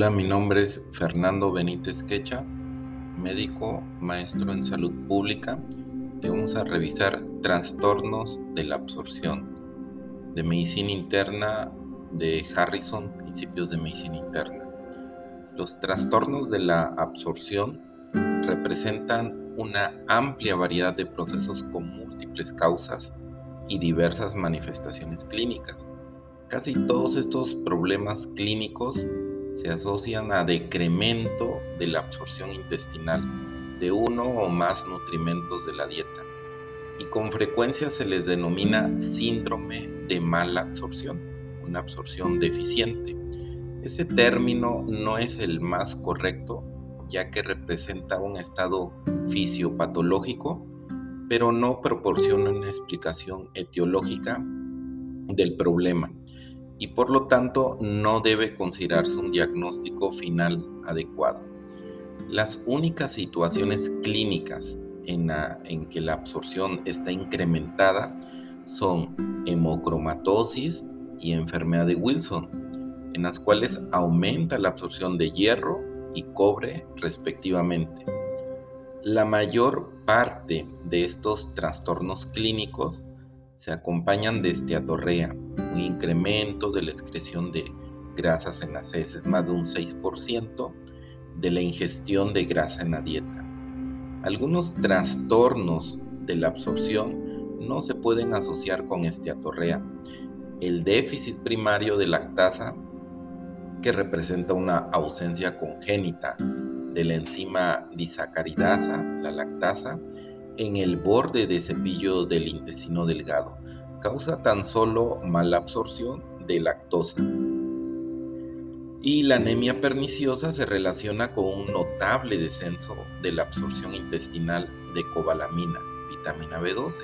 Hola, mi nombre es Fernando Benítez Quecha, médico, maestro en salud pública, vamos a revisar trastornos de la absorción de medicina interna de Harrison, principios de medicina interna. Los trastornos de la absorción representan una amplia variedad de procesos con múltiples causas y diversas manifestaciones clínicas. Casi todos estos problemas clínicos se asocian a decremento de la absorción intestinal de uno o más nutrimentos de la dieta y con frecuencia se les denomina síndrome de mala absorción, una absorción deficiente. Ese término no es el más correcto ya que representa un estado fisiopatológico, pero no proporciona una explicación etiológica del problema y por lo tanto no debe considerarse un diagnóstico final adecuado. Las únicas situaciones clínicas en, que la absorción está incrementada son hemocromatosis y enfermedad de Wilson, en las cuales aumenta la absorción de hierro y cobre respectivamente. La mayor parte de estos trastornos clínicos se acompañan de esteatorrea, un incremento de la excreción de grasas en las heces, más de un 6% de la ingestión de grasa en la dieta. Algunos trastornos de la absorción no se pueden asociar con esteatorrea. El déficit primario de lactasa, que representa una ausencia congénita de la enzima disacaridasa, la lactasa, en el borde de cepillo del intestino delgado. Causa tan solo mala absorción de lactosa. Y la anemia perniciosa se relaciona con un notable descenso de la absorción intestinal de cobalamina, vitamina B12,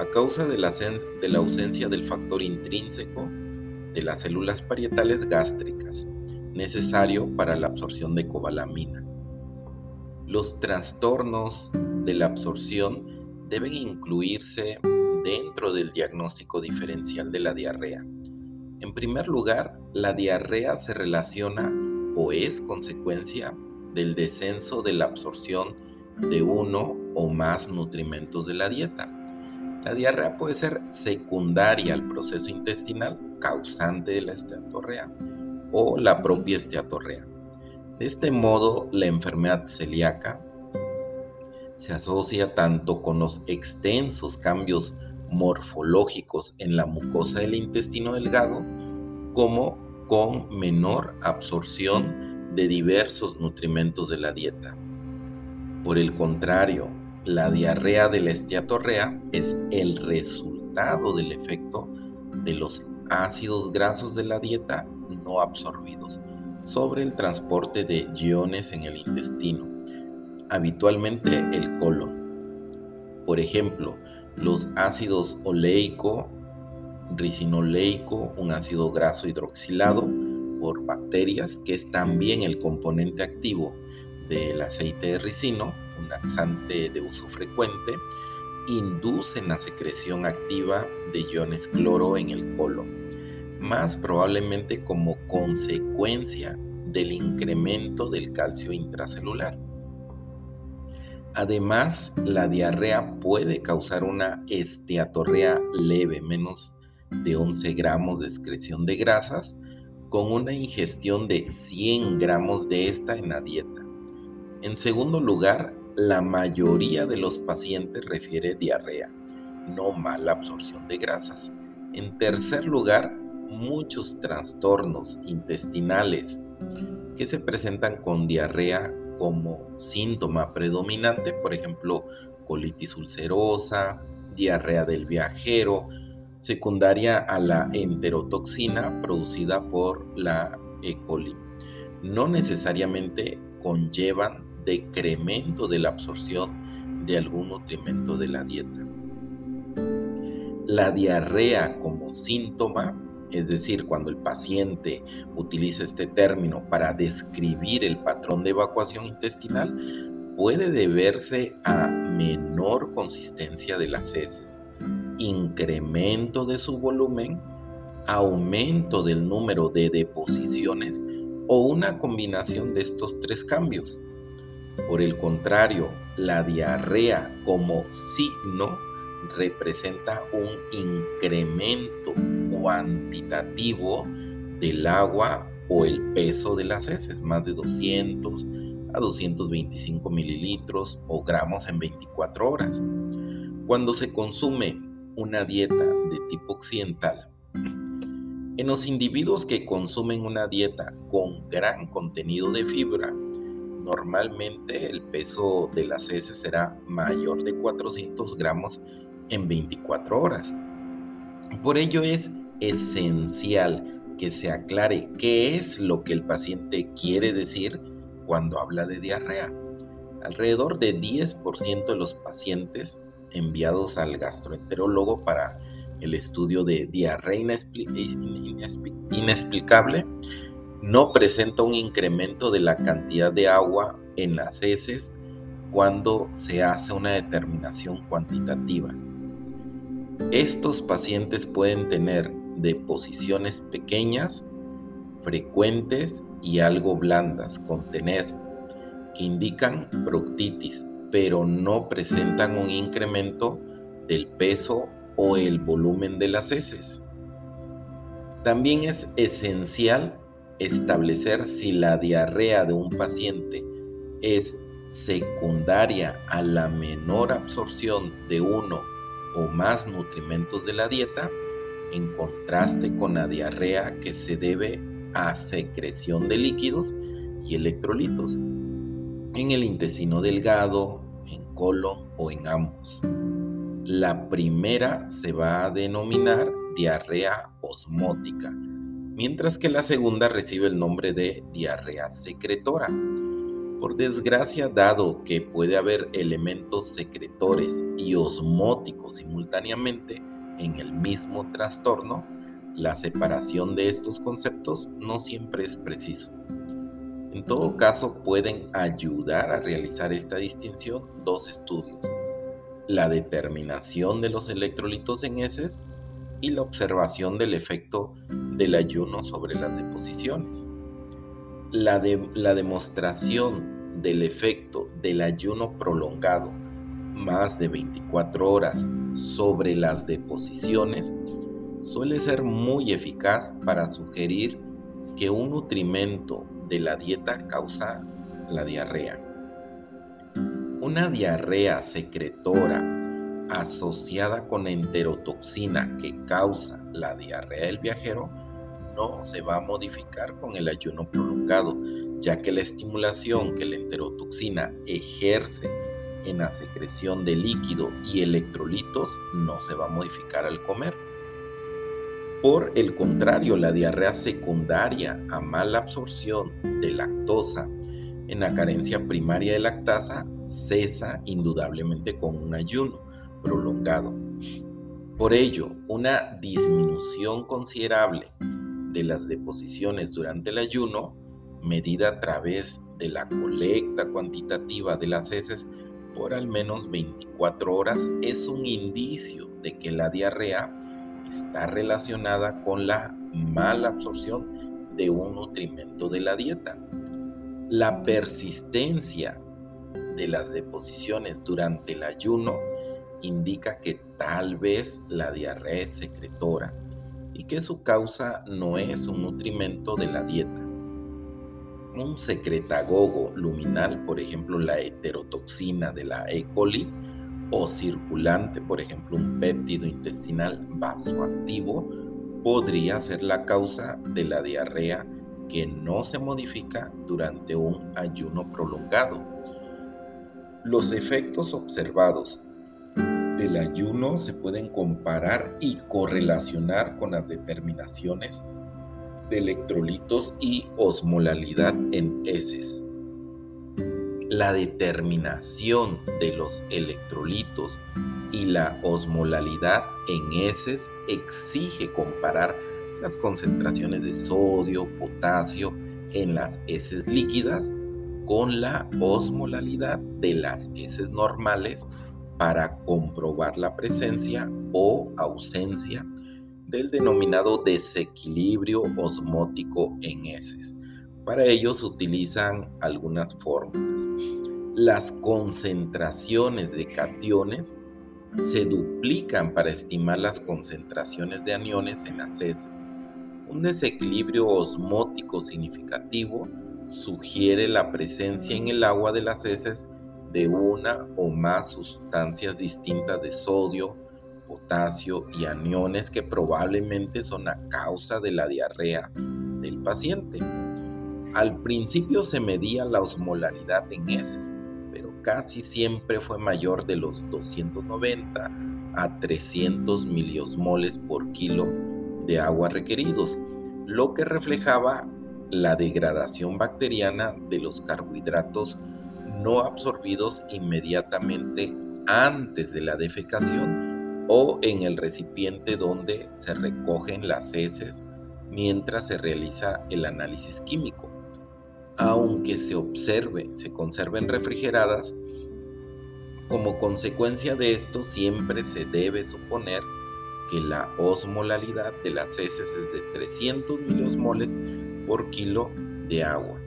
a causa de la, de la ausencia del factor intrínseco de las células parietales gástricas, necesario para la absorción de cobalamina. Los trastornos de la absorción deben incluirse dentro del diagnóstico diferencial de la diarrea. En primer lugar, la diarrea se relaciona o es consecuencia del descenso de la absorción de uno o más nutrimentos de la dieta. La diarrea puede ser secundaria al proceso intestinal causante de la esteatorrea o la propia esteatorrea. De este modo, la enfermedad celíaca se asocia tanto con los extensos cambios morfológicos en la mucosa del intestino delgado como con menor absorción de diversos nutrimentos de la dieta. Por el contrario, la diarrea de la esteatorrea es el resultado del efecto de los ácidos grasos de la dieta no absorbidos sobre el transporte de iones en el intestino, habitualmente el colon. Por ejemplo, los ácidos oleico, ricinoleico, un ácido graso hidroxilado por bacterias, que es también el componente activo del aceite de ricino, un laxante de uso frecuente, inducen la secreción activa de iones cloro en el colon más probablemente como consecuencia del incremento del calcio intracelular. Además, la diarrea puede causar una esteatorrea leve, menos de 11 gramos de excreción de grasas, con una ingestión de 100 gramos de esta en la dieta. En segundo lugar, la mayoría de los pacientes refiere diarrea, no mala absorción de grasas. En tercer lugar, muchos trastornos intestinales que se presentan con diarrea como síntoma predominante, por ejemplo, colitis ulcerosa, diarrea del viajero, secundaria a la enterotoxina producida por la E. coli. No necesariamente conllevan decremento de la absorción de algún nutrimento de la dieta. La diarrea como síntoma es decir, cuando el paciente utiliza este término para describir el patrón de evacuación intestinal, puede deberse a menor consistencia de las heces, incremento de su volumen, aumento del número de deposiciones o una combinación de estos tres cambios. Por el contrario, la diarrea como signo representa un incremento cuantitativo del agua o el peso de las heces, más de 200 a 225 mililitros o gramos en 24 horas. Cuando se consume una dieta de tipo occidental, en los individuos que consumen una dieta con gran contenido de fibra, normalmente el peso de las heces será mayor de 400 gramos en 24 horas. Por ello es esencial que se aclare qué es lo que el paciente quiere decir cuando habla de diarrea. Alrededor de 10% de los pacientes enviados al gastroenterólogo para el estudio de diarrea inexplicable no presenta un incremento de la cantidad de agua en las heces cuando se hace una determinación cuantitativa. Estos pacientes pueden tener deposiciones pequeñas, frecuentes y algo blandas con tenesmo, que indican proctitis, pero no presentan un incremento del peso o el volumen de las heces. También es esencial establecer si la diarrea de un paciente es secundaria a la menor absorción de uno o más nutrimentos de la dieta, en contraste con la diarrea que se debe a secreción de líquidos y electrolitos en el intestino delgado, en colon o en ambos. La primera se va a denominar diarrea osmótica, mientras que la segunda recibe el nombre de diarrea secretora. Por desgracia, dado que puede haber elementos secretores y osmóticos simultáneamente en el mismo trastorno, la separación de estos conceptos no siempre es preciso. En todo caso, pueden ayudar a realizar esta distinción dos estudios la determinación de los electrolitos en heces y la observación del efecto del ayuno sobre las deposiciones. La, la demostración del efecto del ayuno prolongado más de 24 horas sobre las deposiciones suele ser muy eficaz para sugerir que un nutrimento de la dieta causa la diarrea. Una diarrea secretora asociada con enterotoxina que causa la diarrea del viajero no se va a modificar con el ayuno prolongado, ya que la estimulación que la enterotoxina ejerce en la secreción de líquido y electrolitos no se va a modificar al comer. Por el contrario, la diarrea secundaria a mala absorción de lactosa en la carencia primaria de lactasa cesa indudablemente con un ayuno prolongado. Por ello, una disminución considerable de las deposiciones durante el ayuno, medida a través de la colecta cuantitativa de las heces por al menos 24 horas, es un indicio de que la diarrea está relacionada con la mala absorción de un nutrimento de la dieta. La persistencia de las deposiciones durante el ayuno indica que tal vez la diarrea es secretora y que su causa no es un nutrimento de la dieta. Un secretagogo luminal, por ejemplo la heterotoxina de la E. coli, o circulante, por ejemplo un péptido intestinal vasoactivo, podría ser la causa de la diarrea que no se modifica durante un ayuno prolongado. Los efectos observados del ayuno se pueden comparar y correlacionar con las determinaciones de electrolitos y osmolalidad en heces. La determinación de los electrolitos y la osmolalidad en heces exige comparar las concentraciones de sodio, potasio en las heces líquidas con la osmolalidad de las heces normales para comprobar la presencia o ausencia del denominado desequilibrio osmótico en heces. Para ello se utilizan algunas fórmulas. Las concentraciones de cationes se duplican para estimar las concentraciones de aniones en las heces. Un desequilibrio osmótico significativo sugiere la presencia en el agua de las heces de una o más sustancias distintas de sodio, potasio y aniones que probablemente son la causa de la diarrea del paciente. Al principio se medía la osmolaridad en heces, pero casi siempre fue mayor de los 290 a 300 miliosmoles por kilo de agua requeridos, lo que reflejaba la degradación bacteriana de los carbohidratos no absorbidos inmediatamente antes de la defecación o en el recipiente donde se recogen las heces mientras se realiza el análisis químico. Aunque se observe, se conserven refrigeradas, como consecuencia de esto siempre se debe suponer que la osmolalidad de las heces es de 300 miliosmoles por kilo de agua.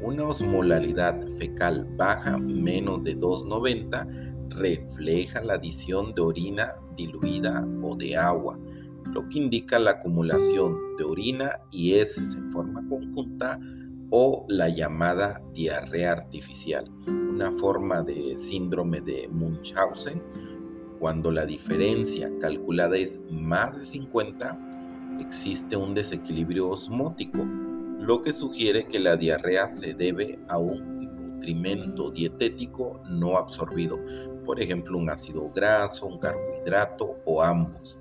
Una osmolalidad fecal baja, menos de 2,90, refleja la adición de orina diluida o de agua, lo que indica la acumulación de orina y heces en forma conjunta o la llamada diarrea artificial, una forma de síndrome de Munchausen. Cuando la diferencia calculada es más de 50, existe un desequilibrio osmótico, lo que sugiere que la diarrea se debe a un nutrimento dietético no absorbido, por ejemplo un ácido graso, un carbohidrato o ambos.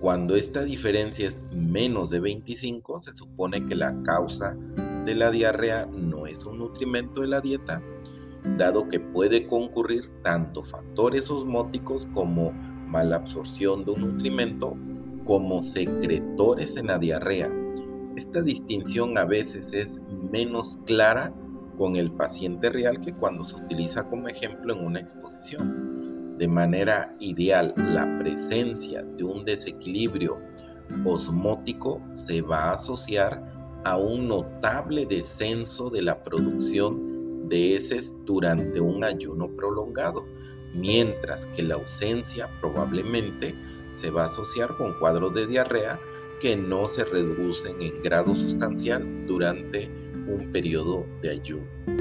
Cuando esta diferencia es menos de 25, se supone que la causa de la diarrea no es un nutrimento de la dieta, dado que puede concurrir tanto factores osmóticos como malabsorción de un nutrimento como secretores en la diarrea esta distinción a veces es menos clara con el paciente real que cuando se utiliza como ejemplo en una exposición. De manera ideal, la presencia de un desequilibrio osmótico se va a asociar a un notable descenso de la producción de heces durante un ayuno prolongado, mientras que la ausencia probablemente se va a asociar con cuadros de diarrea que no se reducen en grado sustancial durante un periodo de ayuno.